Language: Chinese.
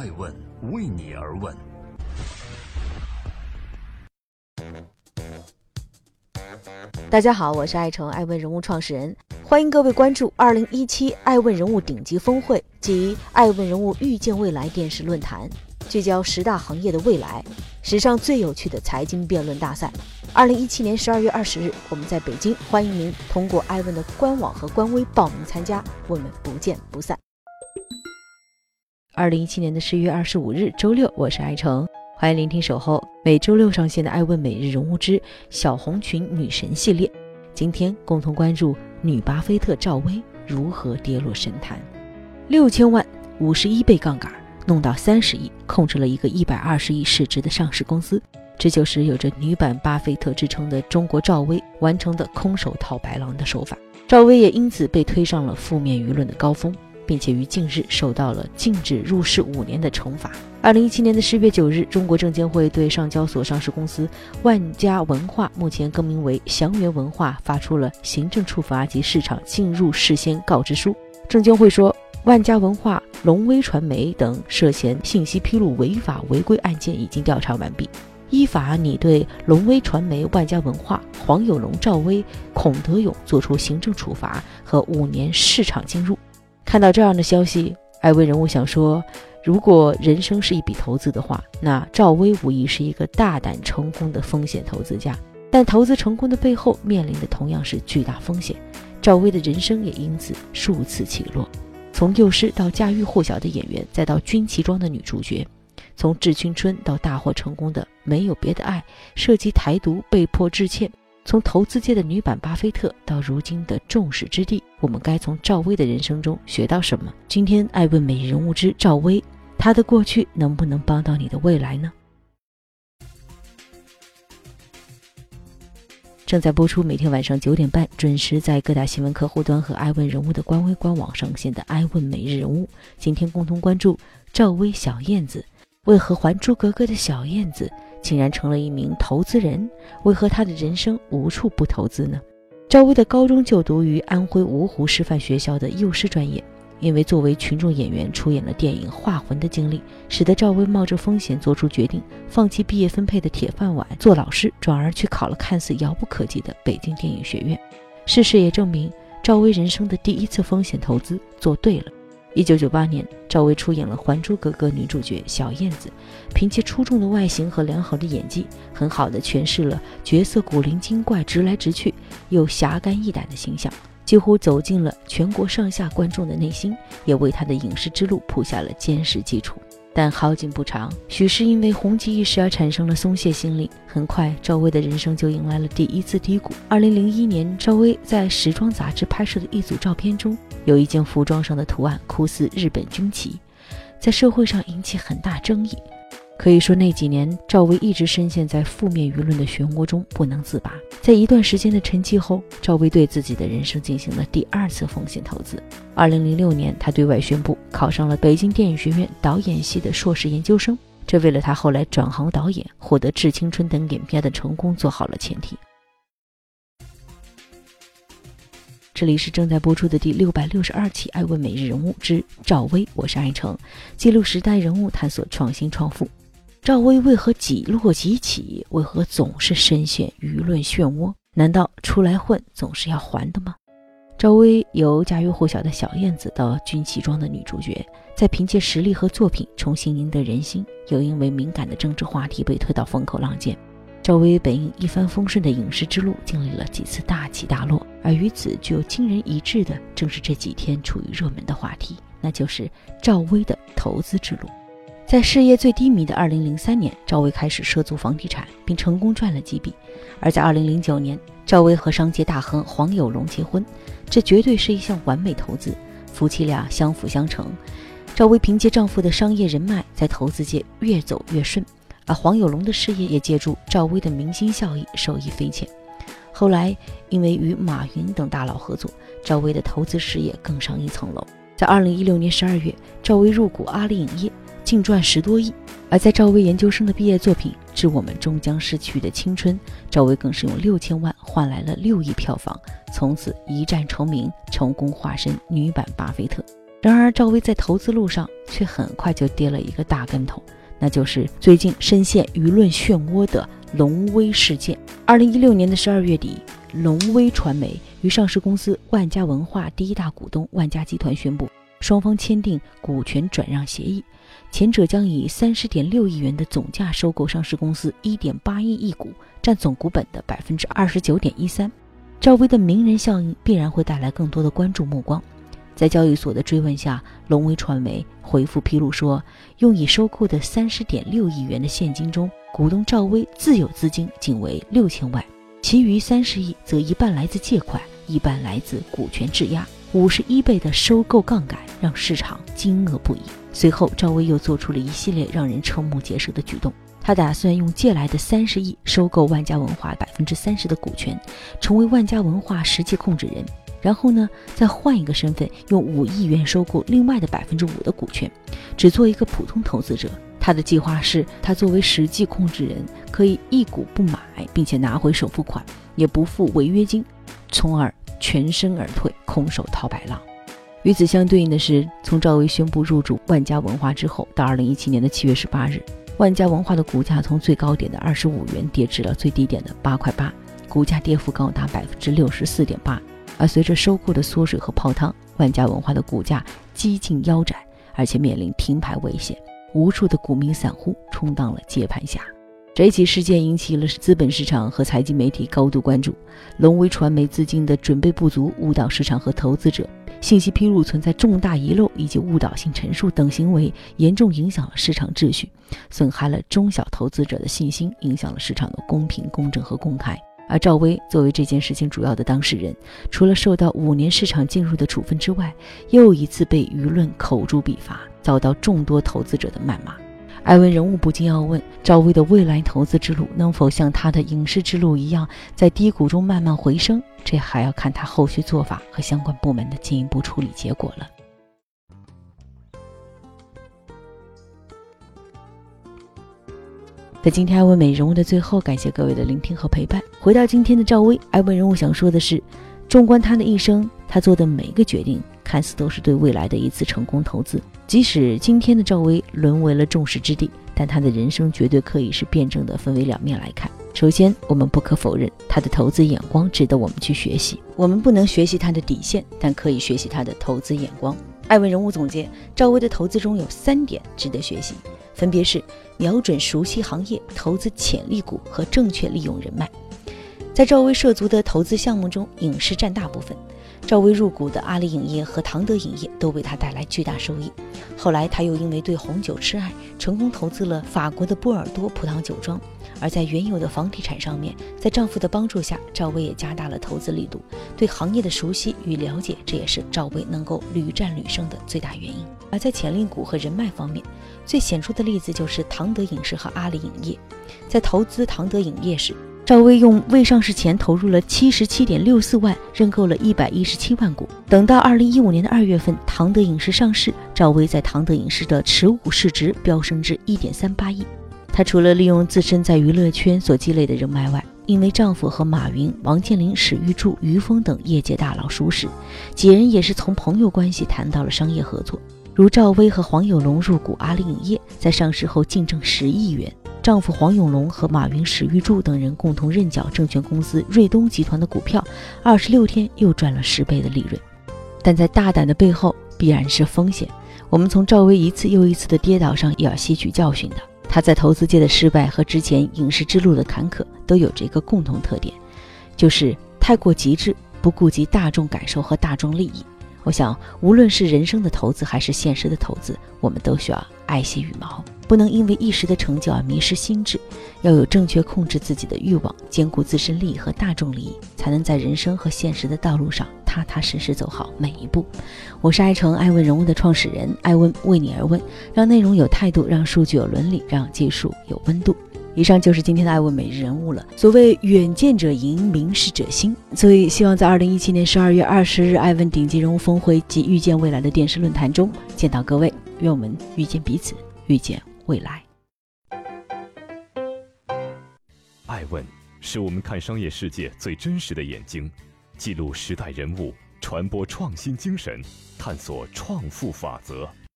爱问为你而问。大家好，我是爱成爱问人物创始人，欢迎各位关注二零一七爱问人物顶级峰会及爱问人物预见未来电视论坛，聚焦十大行业的未来，史上最有趣的财经辩论大赛。二零一七年十二月二十日，我们在北京，欢迎您通过爱问的官网和官微报名参加，我们不见不散。二零一七年的十一月二十五日，周六，我是爱成。欢迎聆听守候每周六上线的《爱问每日人物之小红裙女神》系列。今天共同关注女巴菲特赵薇如何跌落神坛，六千万五十一倍杠杆弄到三十亿，控制了一个一百二十亿市值的上市公司。这就是有着女版巴菲特之称的中国赵薇完成的空手套白狼的手法。赵薇也因此被推上了负面舆论的高峰。并且于近日受到了禁止入市五年的惩罚。二零一七年的十月九日，中国证监会对上交所上市公司万家文化（目前更名为祥源文化）发出了行政处罚及市场进入事先告知书。证监会说，万家文化、龙威传媒等涉嫌信息披露违法违规案件已经调查完毕，依法拟对龙威传媒、万家文化、黄有龙、赵薇、孔德勇作出行政处罚和五年市场禁入。看到这样的消息，艾薇人物想说：如果人生是一笔投资的话，那赵薇无疑是一个大胆成功的风险投资家。但投资成功的背后，面临的同样是巨大风险。赵薇的人生也因此数次起落，从幼师到家喻户晓的演员，再到军旗装的女主角；从致青春到大获成功的没有别的爱，涉及台独被迫致歉。从投资界的女版巴菲特到如今的众矢之的，我们该从赵薇的人生中学到什么？今天爱问每日人物之赵薇，她的过去能不能帮到你的未来呢？正在播出，每天晚上九点半准时在各大新闻客户端和爱问人物的官微官网上线的爱问每日人物，今天共同关注赵薇小燕子，为何《还珠格格》的小燕子？竟然成了一名投资人，为何他的人生无处不投资呢？赵薇的高中就读于安徽芜湖师范学校的幼师专业，因为作为群众演员出演了电影《画魂》的经历，使得赵薇冒着风险做出决定，放弃毕业分配的铁饭碗做老师，转而去考了看似遥不可及的北京电影学院。事实也证明，赵薇人生的第一次风险投资做对了。一九九八年，赵薇出演了《还珠格格》女主角小燕子，凭借出众的外形和良好的演技，很好的诠释了角色古灵精怪、直来直去又侠肝义胆的形象，几乎走进了全国上下观众的内心，也为她的影视之路铺下了坚实基础。但好景不长，许是因为红极一时而产生了松懈心理。很快，赵薇的人生就迎来了第一次低谷。二零零一年，赵薇在时装杂志拍摄的一组照片中，有一件服装上的图案酷似日本军旗，在社会上引起很大争议。可以说，那几年赵薇一直深陷在负面舆论的漩涡中不能自拔。在一段时间的沉寂后，赵薇对自己的人生进行了第二次风险投资。二零零六年，她对外宣布考上了北京电影学院导演系的硕士研究生，这为了她后来转行导演、获得《致青春》等影片的成功做好了前提。这里是正在播出的第六百六十二期《爱问每日人物之赵薇》，我是爱成，记录时代人物，探索创新创富。赵薇为何几落几起？为何总是深陷舆论漩涡？难道出来混总是要还的吗？赵薇由家喻户晓的小燕子到军旗装的女主角，在凭借实力和作品重新赢得人心，又因为敏感的政治话题被推到风口浪尖。赵薇本应一帆风顺的影视之路，经历了几次大起大落，而与此具有惊人一致的，正是这几天处于热门的话题，那就是赵薇的投资之路。在事业最低迷的2003年，赵薇开始涉足房地产，并成功赚了几笔。而在2009年，赵薇和商界大亨黄有龙结婚，这绝对是一项完美投资，夫妻俩相辅相成。赵薇凭借丈夫的商业人脉，在投资界越走越顺，而黄有龙的事业也借助赵薇的明星效益受益匪浅。后来，因为与马云等大佬合作，赵薇的投资事业更上一层楼。在2016年12月，赵薇入股阿里影业。净赚十多亿，而在赵薇研究生的毕业作品《致我们终将逝去的青春》，赵薇更是用六千万换来了六亿票房，从此一战成名，成功化身女版巴菲特。然而，赵薇在投资路上却很快就跌了一个大跟头，那就是最近深陷舆论漩涡的龙威事件。二零一六年的十二月底，龙威传媒与上市公司万家文化第一大股东万家集团宣布，双方签订股权转让协议，前者将以三十点六亿元的总价收购上市公司一点八亿亿股，占总股本的百分之二十九点一三。赵薇的名人效应必然会带来更多的关注目光。在交易所的追问下，龙威传媒回复披露说，用以收购的三十点六亿元的现金中，股东赵薇自有资金仅为六千万，其余三十亿则一半来自借款，一半来自股权质押。五十一倍的收购杠杆让市场惊愕不已。随后，赵薇又做出了一系列让人瞠目结舌的举动，他打算用借来的三十亿收购万家文化百分之三十的股权，成为万家文化实际控制人。然后呢，再换一个身份，用五亿元收购另外的百分之五的股权，只做一个普通投资者。他的计划是，他作为实际控制人，可以一股不买，并且拿回首付款，也不付违约金，从而全身而退，空手套白狼。与此相对应的是，从赵薇宣布入主万家文化之后，到二零一七年的七月十八日，万家文化的股价从最高点的二十五元跌至了最低点的八块八，股价跌幅高达百分之六十四点八。而随着收购的缩水和泡汤，万家文化的股价几近腰斩，而且面临停牌危险。无数的股民散户充当了接盘侠。这起事件引起了资本市场和财经媒体高度关注。龙威传媒资金的准备不足，误导市场和投资者；信息披露存在重大遗漏以及误导性陈述等行为，严重影响了市场秩序，损害了中小投资者的信心，影响了市场的公平、公正和公开。而赵薇作为这件事情主要的当事人，除了受到五年市场进入的处分之外，又一次被舆论口诛笔伐，遭到众多投资者的谩骂。艾文人物不禁要问：赵薇的未来投资之路能否像她的影视之路一样，在低谷中慢慢回升？这还要看她后续做法和相关部门的进一步处理结果了。在今天艾文美人物的最后，感谢各位的聆听和陪伴。回到今天的赵薇，艾文人物想说的是：纵观她的一生，他做的每一个决定，看似都是对未来的一次成功投资。即使今天的赵薇沦为了众矢之的，但她的人生绝对可以是辩证的，分为两面来看。首先，我们不可否认她的投资眼光值得我们去学习。我们不能学习她的底线，但可以学习她的投资眼光。艾问人物总结：赵薇的投资中有三点值得学习。分别是瞄准熟悉行业、投资潜力股和正确利用人脉。在赵薇涉足的投资项目中，影视占大部分。赵薇入股的阿里影业和唐德影业都为她带来巨大收益。后来，她又因为对红酒痴爱，成功投资了法国的波尔多葡萄酒庄。而在原有的房地产上面，在丈夫的帮助下，赵薇也加大了投资力度。对行业的熟悉与了解，这也是赵薇能够屡战屡胜的最大原因。而在潜力股和人脉方面，最显著的例子就是唐德影视和阿里影业。在投资唐德影业时，赵薇用未上市前投入了七十七点六四万，认购了一百一十七万股。等到二零一五年的二月份，唐德影视上市，赵薇在唐德影视的持股市值飙升至一点三八亿。她除了利用自身在娱乐圈所积累的人脉外，因为丈夫和马云、王健林、史玉柱、于峰等业界大佬熟识，几人也是从朋友关系谈到了商业合作。如赵薇和黄有龙入股阿里影业，在上市后净挣十亿元；丈夫黄永龙和马云、史玉柱等人共同认缴证券公司瑞东集团的股票，二十六天又赚了十倍的利润。但在大胆的背后，必然是风险。我们从赵薇一次又一次的跌倒上，也要吸取教训的。她在投资界的失败和之前影视之路的坎坷，都有着一个共同特点，就是太过极致，不顾及大众感受和大众利益。我想，无论是人生的投资还是现实的投资，我们都需要爱惜羽毛，不能因为一时的成就而迷失心智，要有正确控制自己的欲望，兼顾自身利益和大众利益，才能在人生和现实的道路上踏踏实实走好每一步。我是爱成爱问人物的创始人，爱问为你而问，让内容有态度，让数据有伦理，让技术有温度。以上就是今天的爱问每日人物了。所谓远见者赢，明事者兴。所以希望在二零一七年十二月二十日爱问顶级人物峰会及遇见未来的电视论坛中见到各位。愿我们遇见彼此，遇见未来。爱问是我们看商业世界最真实的眼睛，记录时代人物，传播创新精神，探索创富法则。